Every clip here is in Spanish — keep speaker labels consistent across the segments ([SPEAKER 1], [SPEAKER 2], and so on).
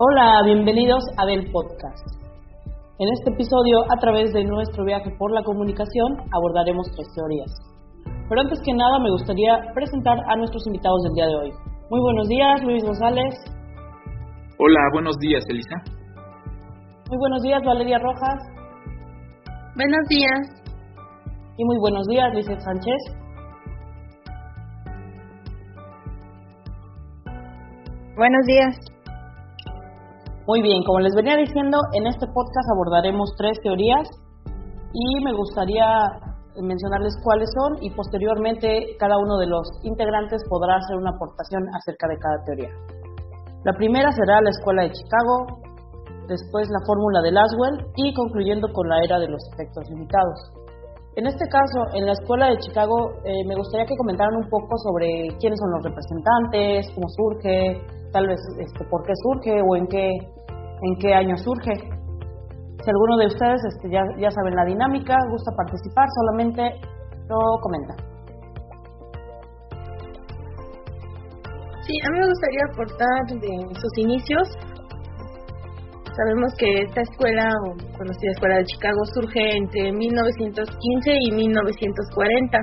[SPEAKER 1] Hola, bienvenidos a Del Podcast. En este episodio, a través de nuestro viaje por la comunicación, abordaremos tres teorías. Pero antes que nada, me gustaría presentar a nuestros invitados del día de hoy. Muy buenos días, Luis González.
[SPEAKER 2] Hola, buenos días, Elisa.
[SPEAKER 1] Muy buenos días, Valeria Rojas.
[SPEAKER 3] Buenos días.
[SPEAKER 1] Y muy buenos días, Lizeth Sánchez.
[SPEAKER 3] Buenos días.
[SPEAKER 1] Muy bien, como les venía diciendo, en este podcast abordaremos tres teorías y me gustaría mencionarles cuáles son y posteriormente cada uno de los integrantes podrá hacer una aportación acerca de cada teoría. La primera será la Escuela de Chicago, después la fórmula de Laswell y concluyendo con la era de los efectos limitados. En este caso, en la Escuela de Chicago, eh, me gustaría que comentaran un poco sobre quiénes son los representantes, cómo surge, tal vez este, por qué surge o en qué en qué año surge. Si alguno de ustedes este, ya, ya saben la dinámica, gusta participar, solamente lo comenta.
[SPEAKER 3] Sí, a mí me gustaría aportar de sus inicios. Sabemos que esta escuela, o conocida Escuela de Chicago, surge entre 1915 y 1940.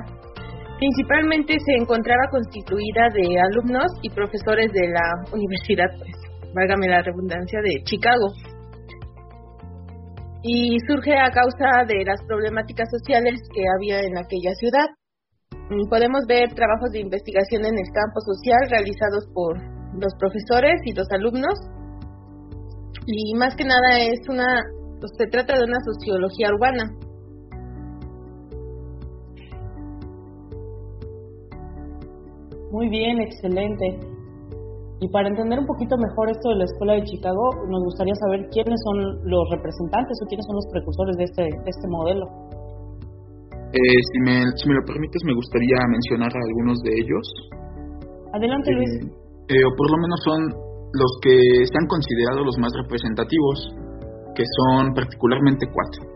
[SPEAKER 3] Principalmente se encontraba constituida de alumnos y profesores de la universidad pues, válgame la redundancia, de Chicago. Y surge a causa de las problemáticas sociales que había en aquella ciudad. Mm, podemos ver trabajos de investigación en el campo social realizados por los profesores y los alumnos. Y más que nada es una, pues, se trata de una sociología urbana.
[SPEAKER 1] Muy bien, excelente. Y para entender un poquito mejor esto de la Escuela de Chicago, nos gustaría saber quiénes son los representantes o quiénes son los precursores de este, este modelo.
[SPEAKER 2] Eh, si, me, si me lo permites, me gustaría mencionar a algunos de ellos.
[SPEAKER 1] Adelante, Luis.
[SPEAKER 2] Eh, o por lo menos son los que se han considerado los más representativos, que son particularmente cuatro,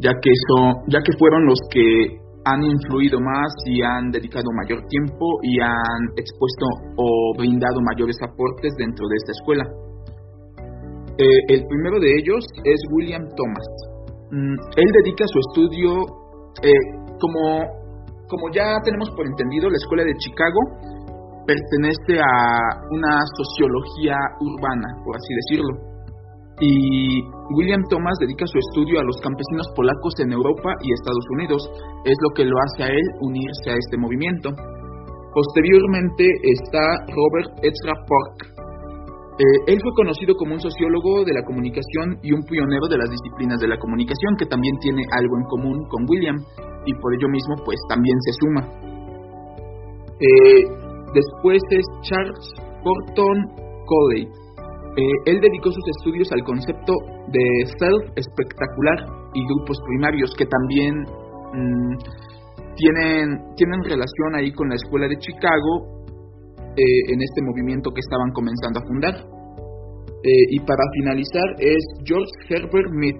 [SPEAKER 2] ya que, son, ya que fueron los que han influido más y han dedicado mayor tiempo y han expuesto o brindado mayores aportes dentro de esta escuela. Eh, el primero de ellos es William Thomas. Mm, él dedica su estudio, eh, como, como ya tenemos por entendido, la escuela de Chicago pertenece a una sociología urbana, por así decirlo y William Thomas dedica su estudio a los campesinos polacos en Europa y Estados Unidos. Es lo que lo hace a él unirse a este movimiento. Posteriormente está Robert Ezra Park. Eh, él fue conocido como un sociólogo de la comunicación y un pionero de las disciplinas de la comunicación, que también tiene algo en común con William y por ello mismo pues también se suma. Eh, después es Charles Horton Coley. Eh, él dedicó sus estudios al concepto de self espectacular y grupos primarios que también mm, tienen, tienen relación ahí con la escuela de Chicago eh, en este movimiento que estaban comenzando a fundar. Eh, y para finalizar es George Herbert Mead.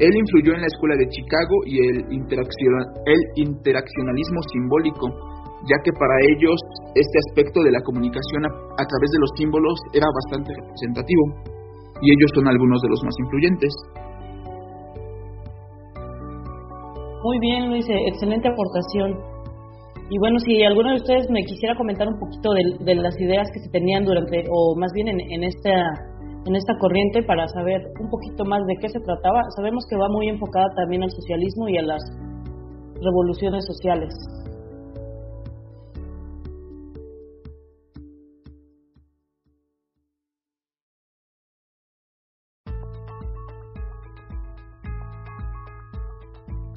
[SPEAKER 2] él influyó en la escuela de Chicago y el, el interaccionalismo simbólico ya que para ellos este aspecto de la comunicación a, través de los símbolos era bastante representativo, y ellos son algunos de los más influyentes.
[SPEAKER 1] Muy bien, Luis, excelente aportación. Y bueno, si alguno de ustedes me quisiera comentar un poquito de, las ideas que se tenían durante, o más bien en, en, esta, en esta corriente para saber un poquito más de qué se trataba, sabemos que va muy enfocada también al socialismo y a las revoluciones sociales.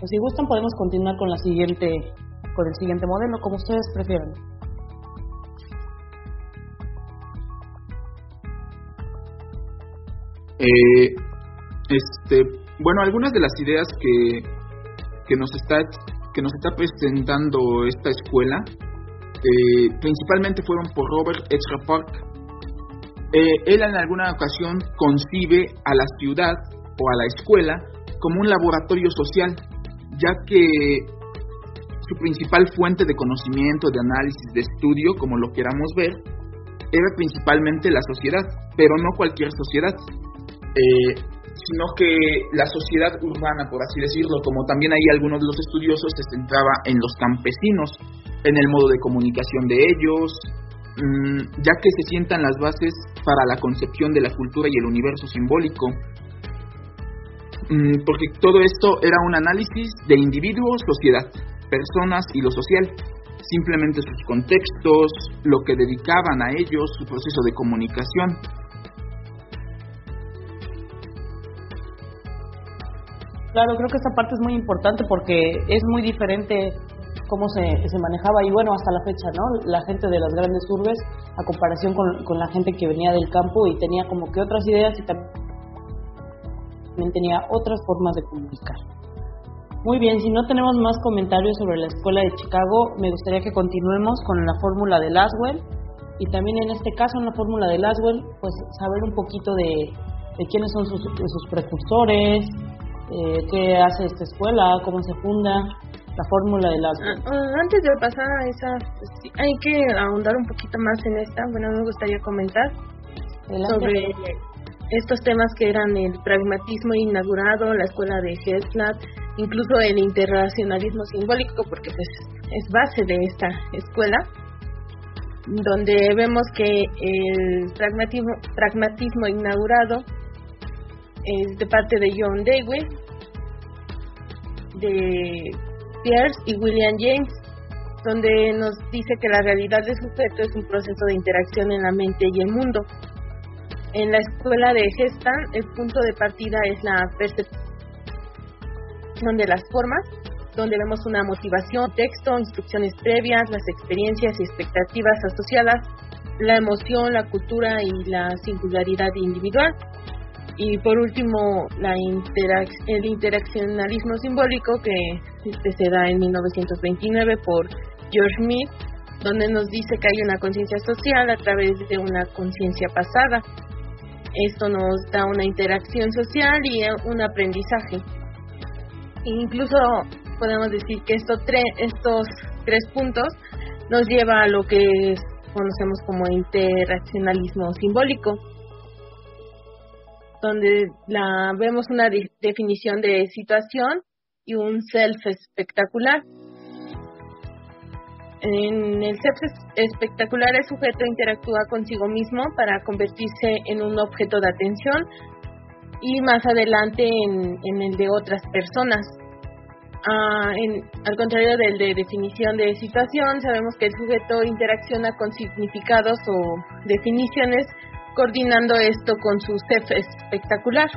[SPEAKER 1] Pues si gustan podemos continuar con la siguiente con el siguiente modelo, como ustedes prefieran.
[SPEAKER 2] Eh, este, bueno, algunas de las ideas que, que nos está que nos está presentando esta escuela eh, principalmente fueron por Robert Ezra Park. Eh, él en alguna ocasión concibe a la ciudad o a la escuela como un laboratorio social ya que su principal fuente de conocimiento, de análisis, de estudio, como lo queramos ver, era principalmente la sociedad, pero no cualquier sociedad, eh, sino que la sociedad urbana, por así decirlo, como también ahí algunos de los estudiosos se centraba en los campesinos, en el modo de comunicación de ellos, mm, ya que se sientan las bases para la concepción de la cultura y el universo simbólico, porque todo esto era un análisis de individuo, sociedad, personas y lo social, simplemente sus contextos, lo que dedicaban a ellos, su proceso de comunicación.
[SPEAKER 1] Claro, creo que esta parte es muy importante porque es muy diferente cómo se, se manejaba y bueno, hasta la fecha, ¿no? La gente de las grandes urbes a comparación con, con la gente que venía del campo y tenía como que otras ideas y también tenía otras formas de comunicar. Muy bien, si no tenemos más comentarios sobre la escuela de Chicago, me gustaría que continuemos con la fórmula de Laswell y también en este caso en la fórmula de Laswell, pues saber un poquito de, de quiénes son sus, sus precursores, eh, qué hace esta escuela, cómo se funda, la fórmula de Laswell.
[SPEAKER 3] Ah, ah, antes de pasar a esa, pues, hay que ahondar un poquito más en esta. Bueno, me gustaría comentar sobre estos temas que eran el pragmatismo inaugurado, la escuela de Heslat, incluso el internacionalismo simbólico, porque pues es base de esta escuela, donde vemos que el pragmatismo, pragmatismo inaugurado es de parte de John Dewey, de Pierce y William James, donde nos dice que la realidad del sujeto es un proceso de interacción en la mente y el mundo. En la escuela de Gestan, el punto de partida es la percepción de las formas, donde vemos una motivación, texto, instrucciones previas, las experiencias y expectativas asociadas, la emoción, la cultura y la singularidad individual. Y por último, la el interaccionalismo simbólico que este se da en 1929 por George Smith, donde nos dice que hay una conciencia social a través de una conciencia pasada. Esto nos da una interacción social y un aprendizaje. Incluso podemos decir que estos, tres, estos tres puntos nos lleva a lo que conocemos como interaccionalismo simbólico, donde la, vemos una definición de situación y un self espectacular. En el self espectacular el sujeto interactúa consigo mismo para convertirse en un objeto de atención y más adelante en, el de otras personas. Ah, al contrario del de definición de situación, sabemos que el sujeto interacciona con significados o definiciones, coordinando esto con su self espectacular.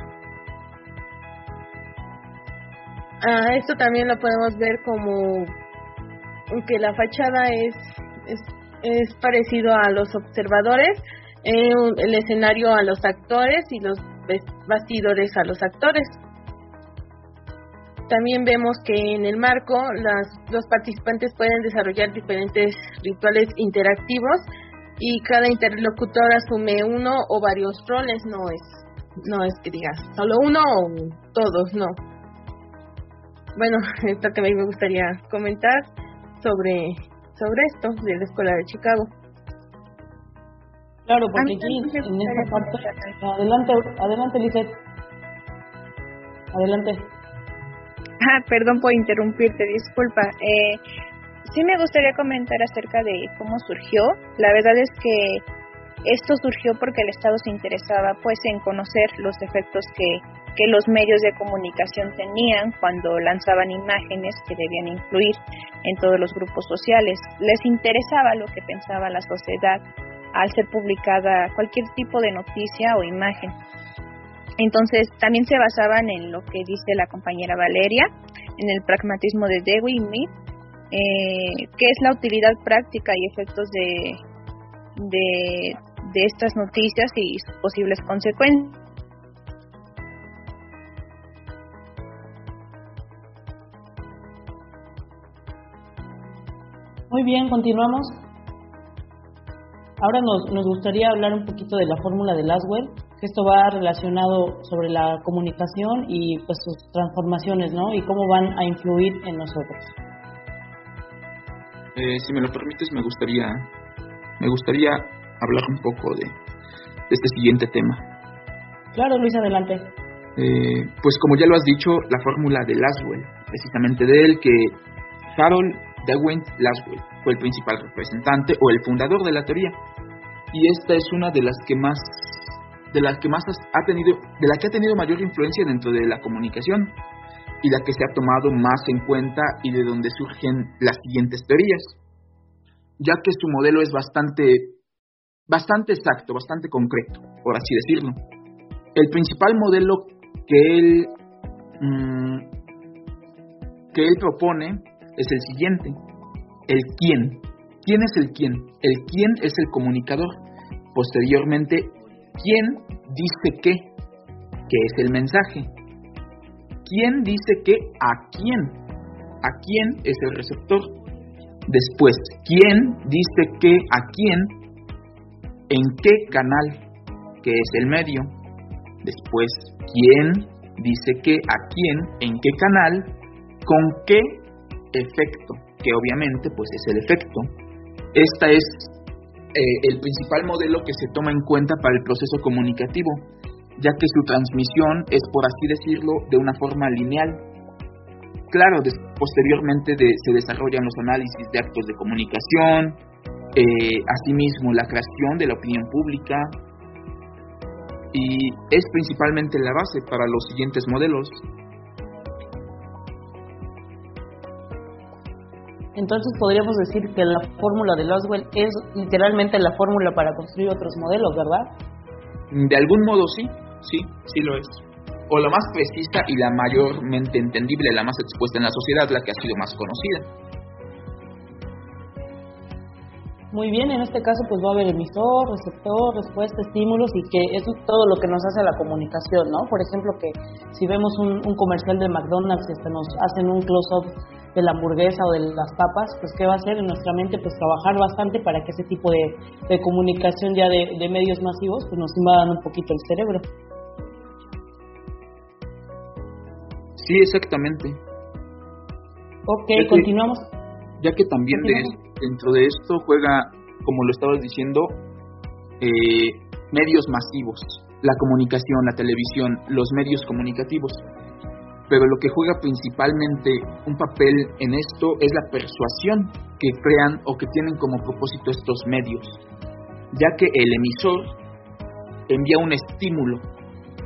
[SPEAKER 3] Ah, esto también lo podemos ver como que la fachada es, es, parecido a los observadores, eh, el escenario a los actores y los bastidores a los actores. También vemos que en el marco las, los participantes pueden desarrollar diferentes rituales interactivos y cada interlocutor asume uno o varios roles, no es, no es que digas solo uno o todos, no. Bueno, esto que me gustaría comentar sobre, sobre esto de la Escuela de Chicago.
[SPEAKER 1] Claro, porque aquí en esta parte, adelante, adelante Lizeth, adelante.
[SPEAKER 4] Ah, perdón por interrumpirte, disculpa. Eh, sí me gustaría comentar acerca de cómo surgió. La verdad es que esto surgió porque el Estado se interesaba pues en conocer los efectos que, que los medios de comunicación tenían cuando lanzaban imágenes que debían influir en todos los grupos sociales. Les interesaba lo que pensaba la sociedad al ser publicada cualquier tipo de noticia o imagen. Entonces, también se basaban en lo que dice la compañera Valeria, en el pragmatismo de Dewey y Mead, eh, que es la utilidad práctica y efectos de, de, de estas noticias y sus posibles consecuencias.
[SPEAKER 1] Muy bien, continuamos. Ahora nos, nos gustaría hablar un poquito de la fórmula de Laswell, que esto va relacionado sobre la comunicación y pues sus transformaciones, ¿no? Y cómo van a influir en nosotros.
[SPEAKER 2] Eh, si me lo permites, me gustaría, me gustaría hablar un poco de, este siguiente tema.
[SPEAKER 1] Claro, Luis, adelante.
[SPEAKER 2] Eh, pues como ya lo has dicho, la fórmula de Laswell, precisamente de él que Harold Dewey Laswell fue el principal representante o el fundador de la teoría. Y esta es una de las que más de las que más ha tenido de la que ha tenido mayor influencia dentro de la comunicación y la que se ha tomado más en cuenta y de donde surgen las siguientes teorías, ya que su modelo es bastante bastante exacto, bastante concreto, por así decirlo. El principal modelo que él mm, que él propone es el siguiente, el quién. ¿Quién es el quién? El quién es el comunicador. Posteriormente, ¿quién dice qué? ¿Qué es el mensaje? ¿Quién dice qué? ¿A quién? ¿A quién es el receptor? Después, ¿quién dice qué? ¿A quién? ¿En qué canal? ¿Qué es el medio? Después, ¿quién dice qué? ¿A quién? ¿En qué canal? ¿Con qué efecto? Que obviamente pues es el efecto. Esta es eh, el principal modelo que se toma en cuenta para el proceso comunicativo, ya que su transmisión es, por así decirlo, de una forma lineal. Claro, posteriormente se desarrollan los análisis de actos de comunicación, eh, asimismo la creación de la opinión pública, y es principalmente la base para los siguientes modelos.
[SPEAKER 1] Entonces podríamos decir que la fórmula de Laswell es literalmente la fórmula para construir otros modelos, ¿verdad?
[SPEAKER 2] De algún modo sí, sí, sí lo es. O la más precisa y la mayormente entendible, la más expuesta en la sociedad, la que ha sido más conocida.
[SPEAKER 1] Muy bien, en este caso pues va a haber emisor, receptor, respuesta, estímulos y que es todo lo que nos hace la comunicación, ¿no? Por ejemplo, que si vemos un, comercial de McDonald's y hasta nos hacen un close-up de la hamburguesa o de las papas, pues ¿qué va a hacer en nuestra mente? Pues trabajar bastante para que ese tipo de, comunicación ya de, medios masivos pues nos invadan un poquito el cerebro.
[SPEAKER 2] Sí, exactamente.
[SPEAKER 1] Ok, continuamos.
[SPEAKER 2] Ya que también de dentro de esto juega, como lo estabas diciendo, eh, medios masivos, la comunicación, la televisión, los medios comunicativos. Pero lo que juega principalmente un papel en esto es la persuasión que crean o que tienen como propósito estos medios, ya que el emisor envía un estímulo,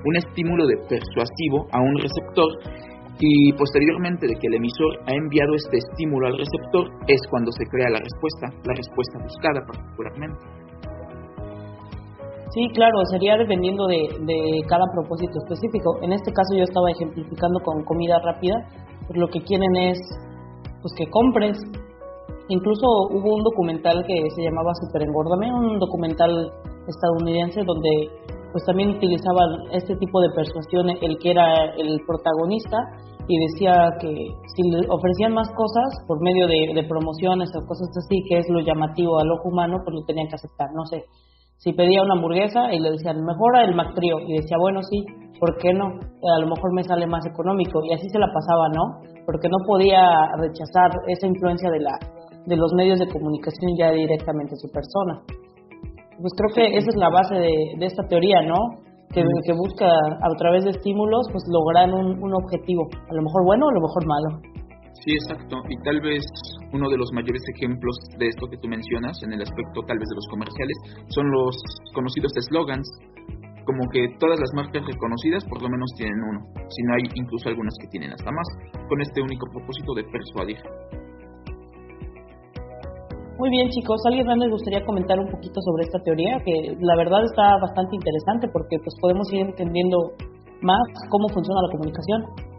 [SPEAKER 2] un estímulo de persuasivo a un receptor y posteriormente de que el emisor ha enviado este estímulo al receptor es cuando se crea la respuesta, la respuesta buscada particularmente.
[SPEAKER 1] Sí, claro, sería dependiendo de, cada propósito específico. En este caso yo estaba ejemplificando con comida rápida, pues lo que quieren es pues que compres. Incluso hubo un documental que se llamaba Super Engordame, un documental estadounidense donde pues también utilizaban este tipo de persuasión el que era el protagonista y decía que si le ofrecían más cosas por medio de, promociones o cosas así, que es lo llamativo al ojo humano, pues lo tenían que aceptar. No sé, si pedía una hamburguesa y le decían, mejora el McTrio, y decía, bueno, sí, ¿por qué no? A lo mejor me sale más económico, y así se la pasaba, ¿no? Porque no podía rechazar esa influencia de, la, de los medios de comunicación ya directamente en su persona. Pues creo que esa es la base de, de esta teoría, ¿no? que, que busca a través de estímulos pues lograr un, un objetivo, a lo mejor bueno o a lo mejor malo.
[SPEAKER 2] Sí, exacto. Y tal vez uno de los mayores ejemplos de esto que tú mencionas, en el aspecto tal vez de los comerciales, son los conocidos slogans. Como que todas las marcas reconocidas por lo menos tienen uno, si no hay incluso algunas que tienen hasta más, con este único propósito de persuadir.
[SPEAKER 1] Muy bien, chicos. ¿Alguien más les gustaría comentar un poquito sobre esta teoría? Que la verdad está bastante interesante porque pues podemos ir entendiendo más cómo funciona la comunicación.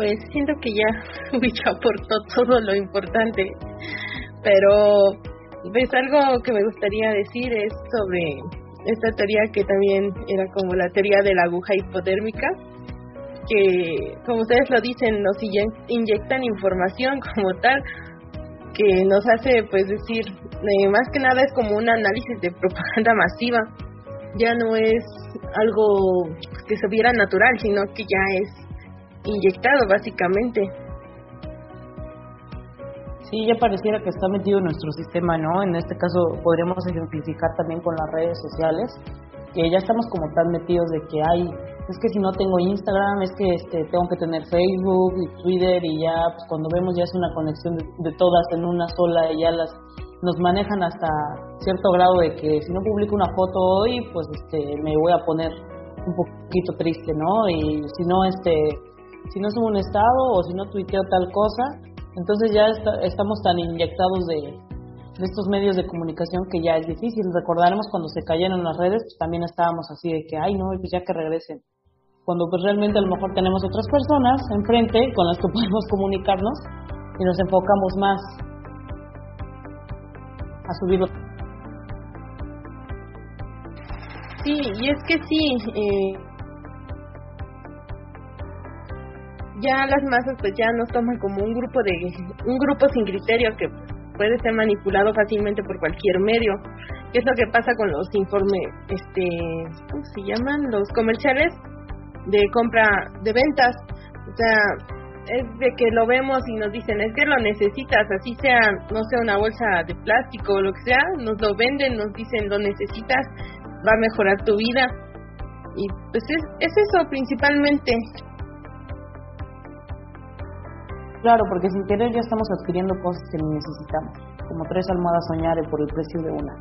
[SPEAKER 3] Pues siento que ya Wich aportó todo lo importante, pero ves pues, algo que me gustaría decir es sobre esta teoría que también era como la teoría de la aguja hipodérmica, que como ustedes lo dicen, nos inyectan información como tal, que nos hace pues decir, eh, más que nada es como un análisis de propaganda masiva, ya no es algo que se viera natural, sino que ya es inyectado básicamente.
[SPEAKER 1] Sí, ya pareciera que está metido nuestro sistema, ¿no? En este caso podríamos ejemplificar también con las redes sociales, que ya estamos como tan metidos de que hay, es que si no tengo Instagram, es que este, tengo que tener Facebook y Twitter y ya, pues cuando vemos ya es una conexión de, todas en una sola y ya las nos manejan hasta cierto grado de que si no publico una foto hoy, pues este, me voy a poner un poquito triste, ¿no? Y si no, este, si no subo un estado o si no tuiteo tal cosa, entonces ya estamos tan inyectados de, estos medios de comunicación que ya es difícil. Recordaremos cuando se cayeron las redes, pues también estábamos así de que, ay, no, pues ya que regresen. Cuando pues realmente a lo mejor tenemos otras personas enfrente con las que podemos comunicarnos y nos enfocamos más a subirlo.
[SPEAKER 3] Sí, y es que sí, eh, ya las masas pues ya nos toman como un grupo de un grupo sin criterio que puede ser manipulado fácilmente por cualquier medio. ¿Qué es lo que pasa con los informes, este, ¿cómo se llaman? Los comerciales de compra, de ventas. O sea, es de que lo vemos y nos dicen, es que lo necesitas, así sea, no sea una bolsa de plástico o lo que sea, nos lo venden, nos dicen, lo necesitas, va a mejorar tu vida. Y pues es, es eso principalmente.
[SPEAKER 1] Claro, porque sin querer ya estamos adquiriendo cosas que necesitamos, como tres almohadas soñare por el precio de una.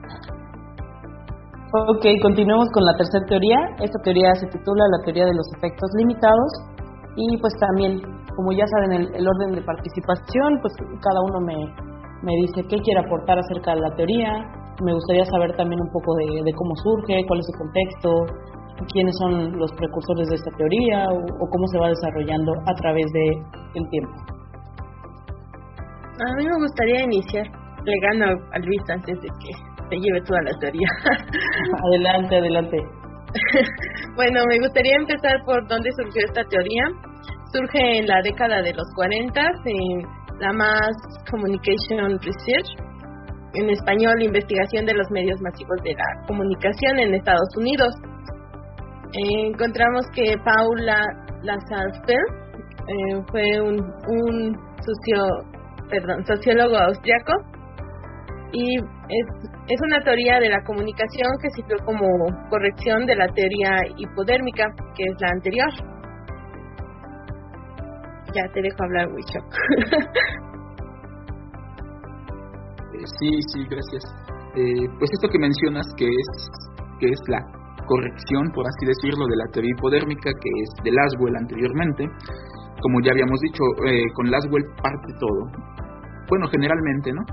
[SPEAKER 1] Ok, continuemos con la tercera teoría. Esta teoría se titula la teoría de los efectos limitados y pues también, como ya saben, el, orden de participación, pues cada uno me, me dice qué quiere aportar acerca de la teoría. Me gustaría saber también un poco de, de cómo surge, cuál es su contexto, quiénes son los precursores de esta teoría o, cómo se va desarrollando a través del tiempo.
[SPEAKER 3] A mí me gustaría iniciar plegando a Luis antes de que se lleve toda la teoría.
[SPEAKER 1] adelante, adelante.
[SPEAKER 3] bueno, me gustaría empezar por dónde surgió esta teoría. Surge en la década de los 40 en la Mass Communication Research, en español, investigación de los medios masivos de la comunicación en Estados Unidos. encontramos que Paula Lazarfer eh, fue un, un socio perdón, sociólogo austriaco, y es, es una teoría de la comunicación que sirvió como corrección de la teoría hipodérmica, que es la anterior. Ya te dejo hablar, Wicho.
[SPEAKER 2] Eh, sí, sí, gracias. Eh, pues esto que mencionas, que es, que es la corrección, por así decirlo, de la teoría hipodérmica, que es de Laswell anteriormente, como ya habíamos dicho, eh, con Laswell parte todo. Bueno, generalmente, ¿no?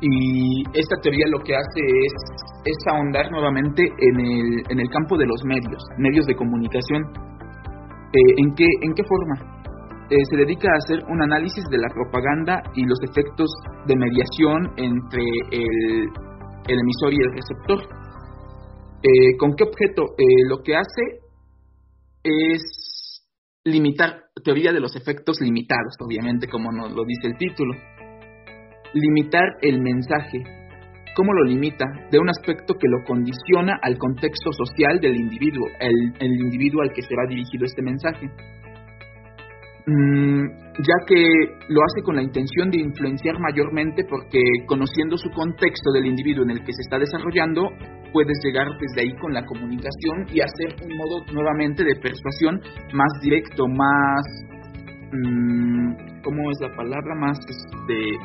[SPEAKER 2] Y esta teoría lo que hace es, es ahondar nuevamente en el, en el campo de los medios, medios de comunicación. Eh, ¿en, qué, ¿En qué forma? Eh, se dedica a hacer un análisis de la propaganda y los efectos de mediación entre el, el emisor y el receptor. ¿Con qué objeto? lo que hace es limitar, teoría de los efectos limitados, obviamente, como nos lo dice el título. Limitar el mensaje. ¿Cómo lo limita? De un aspecto que lo condiciona al contexto social del individuo, el, el individuo al que se va dirigido este mensaje. Mm, ya que lo hace con la intención de influenciar mayormente porque conociendo su contexto del individuo en el que se está desarrollando, puedes llegar desde ahí con la comunicación y hacer un modo nuevamente de persuasión más directo, más... Mmm, ¿Cómo es la palabra? Más este,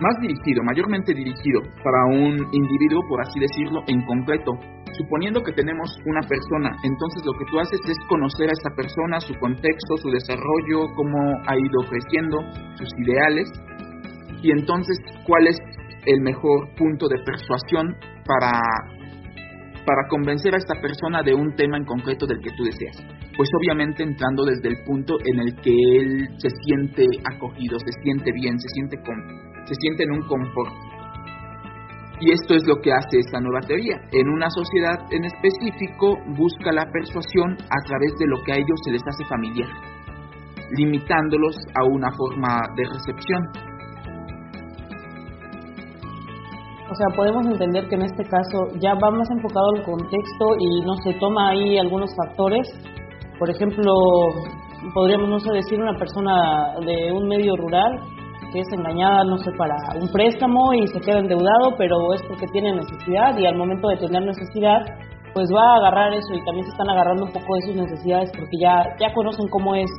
[SPEAKER 2] más dirigido, mayormente dirigido para un individuo, por así decirlo, en concreto. Suponiendo que tenemos una persona, entonces lo que tú haces es conocer a esa persona, su contexto, su desarrollo, cómo ha ido creciendo, sus ideales, y entonces cuál es el mejor punto de persuasión para, para convencer a esta persona de un tema en concreto del que tú deseas. Pues obviamente entrando desde el punto en el que él se siente acogido, se siente bien, se siente con se sienten un confort. Y esto es lo que hace esta nueva teoría. En una sociedad en específico busca la persuasión a través de lo que a ellos se les hace familiar, limitándolos a una forma de recepción.
[SPEAKER 1] O sea, podemos entender que en este caso ya va más enfocado al contexto y no se toma ahí algunos factores. Por ejemplo, podríamos, no sé, decir una persona de un medio rural que es engañada, no sé, para un préstamo y se queda endeudado, pero es porque tiene necesidad y al momento de tener necesidad, pues va a agarrar eso y también se están agarrando un poco de sus necesidades porque ya ya conocen cómo es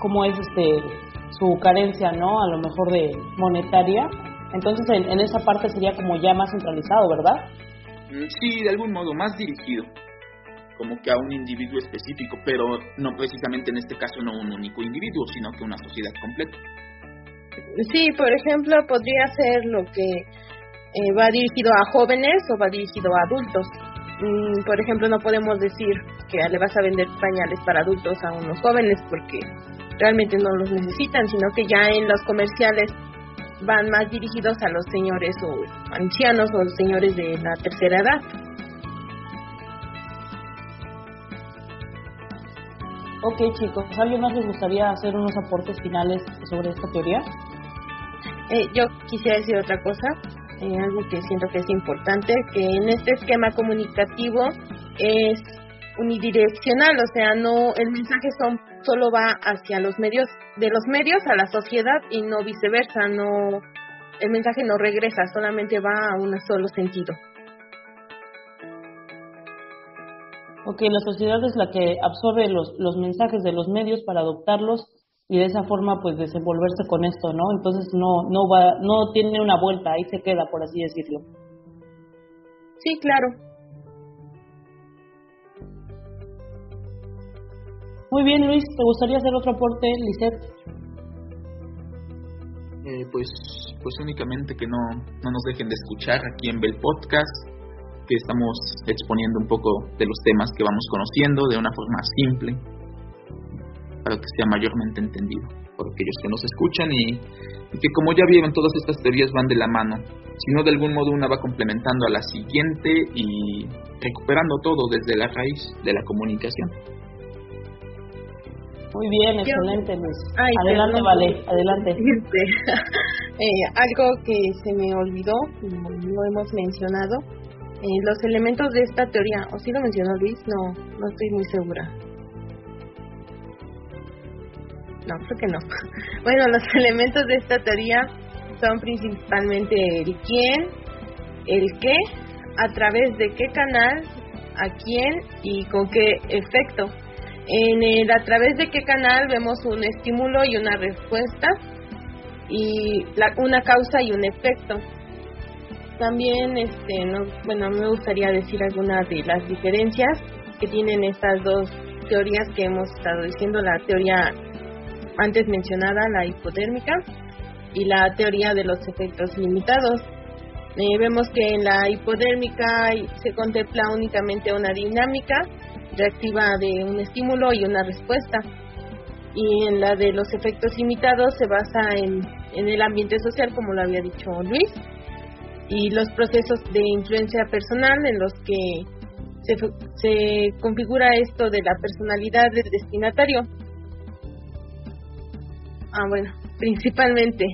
[SPEAKER 1] cómo es este su carencia, ¿no? A lo mejor de monetaria. Entonces, en, en esa parte sería como ya más centralizado, ¿verdad?
[SPEAKER 2] Mm, Sí, de algún modo más dirigido, como que a un individuo específico, pero no precisamente en este caso no un único individuo, sino que una sociedad completa.
[SPEAKER 3] Sí, por ejemplo, podría ser lo que eh, va dirigido a jóvenes o va dirigido a adultos. Mm, por ejemplo, no podemos decir que le vas a vender pañales para adultos a unos jóvenes porque realmente no los necesitan, sino que ya en los comerciales van más dirigidos a los señores o ancianos o señores de la tercera edad.
[SPEAKER 1] Ok, chicos, ¿a ¿alguien más les gustaría hacer unos aportes finales sobre esta teoría?
[SPEAKER 3] Eh, yo quisiera decir otra cosa, eh, algo que siento que es importante, que en este esquema comunicativo es unidireccional, o sea, no el mensaje son solo va hacia los medios, de los medios a la sociedad y no viceversa, no el mensaje no regresa, solamente va a un solo sentido.
[SPEAKER 1] Ok, la sociedad es la que absorbe los, los mensajes de los medios para adoptarlos y de esa forma pues desenvolverse con esto, ¿no? Entonces no no va no tiene una vuelta, ahí se queda por así decirlo.
[SPEAKER 3] Sí, claro.
[SPEAKER 1] Muy bien, Luis, ¿te gustaría hacer otro aporte, Lisette?
[SPEAKER 2] Eh, pues, pues únicamente que no, no nos dejen de escuchar aquí en Bell Podcast, que estamos exponiendo un poco de los temas que vamos conociendo de una forma simple, para que sea mayormente entendido por aquellos que nos escuchan y, y que como ya vieron todas estas teorías van de la mano, sino de algún modo una va complementando a la siguiente y recuperando todo desde la raíz de la comunicación.
[SPEAKER 1] Muy bien, excelente, Luis.
[SPEAKER 3] Ay,
[SPEAKER 1] adelante,
[SPEAKER 3] perdón.
[SPEAKER 1] vale, adelante.
[SPEAKER 3] Este, eh, algo que se me olvidó, no lo hemos mencionado, eh, los elementos de esta teoría, o sí lo mencionó Luis, no, no estoy muy segura. No, creo que no. Bueno, los elementos de esta teoría son principalmente el quién, el qué, a través de qué canal, a quién y con qué efecto. En el a través de qué canal vemos un estímulo y una respuesta y la- una causa y un efecto. También, este, no, bueno, me gustaría decir algunas de las diferencias que tienen estas dos teorías que hemos estado diciendo, la teoría antes mencionada, la hipodérmica, y la teoría de los efectos limitados. Eh, vemos que en la hipodérmica se contempla únicamente una dinámica reactiva de un estímulo y una respuesta. Y en la de los efectos limitados se basa en, en el ambiente social, como lo había dicho Luis, y los procesos de influencia personal en los que se, se configura esto de la personalidad del destinatario. Ah, bueno, principalmente.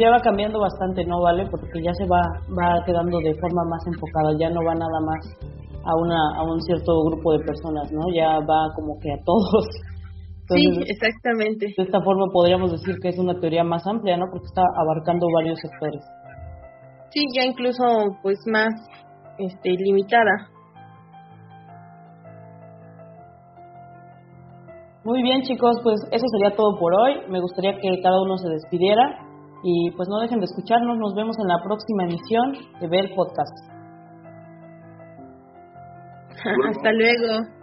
[SPEAKER 1] Ya va cambiando bastante, ¿no, Vale? Porque ya se va, va quedando de forma más enfocada, ya no va nada más a, una, a un cierto grupo de personas, ¿no? Ya va como que a todos.
[SPEAKER 3] Sí, exactamente.
[SPEAKER 1] de esta forma podríamos decir que es una teoría más amplia, ¿no? Porque está abarcando varios sectores.
[SPEAKER 3] Sí, ya incluso pues más este limitada.
[SPEAKER 1] Muy bien, chicos, pues eso sería todo por hoy. Me gustaría que cada uno se despidiera y pues no dejen de escucharnos. Nos vemos en la próxima emisión de Bell Podcast.
[SPEAKER 3] Hasta luego.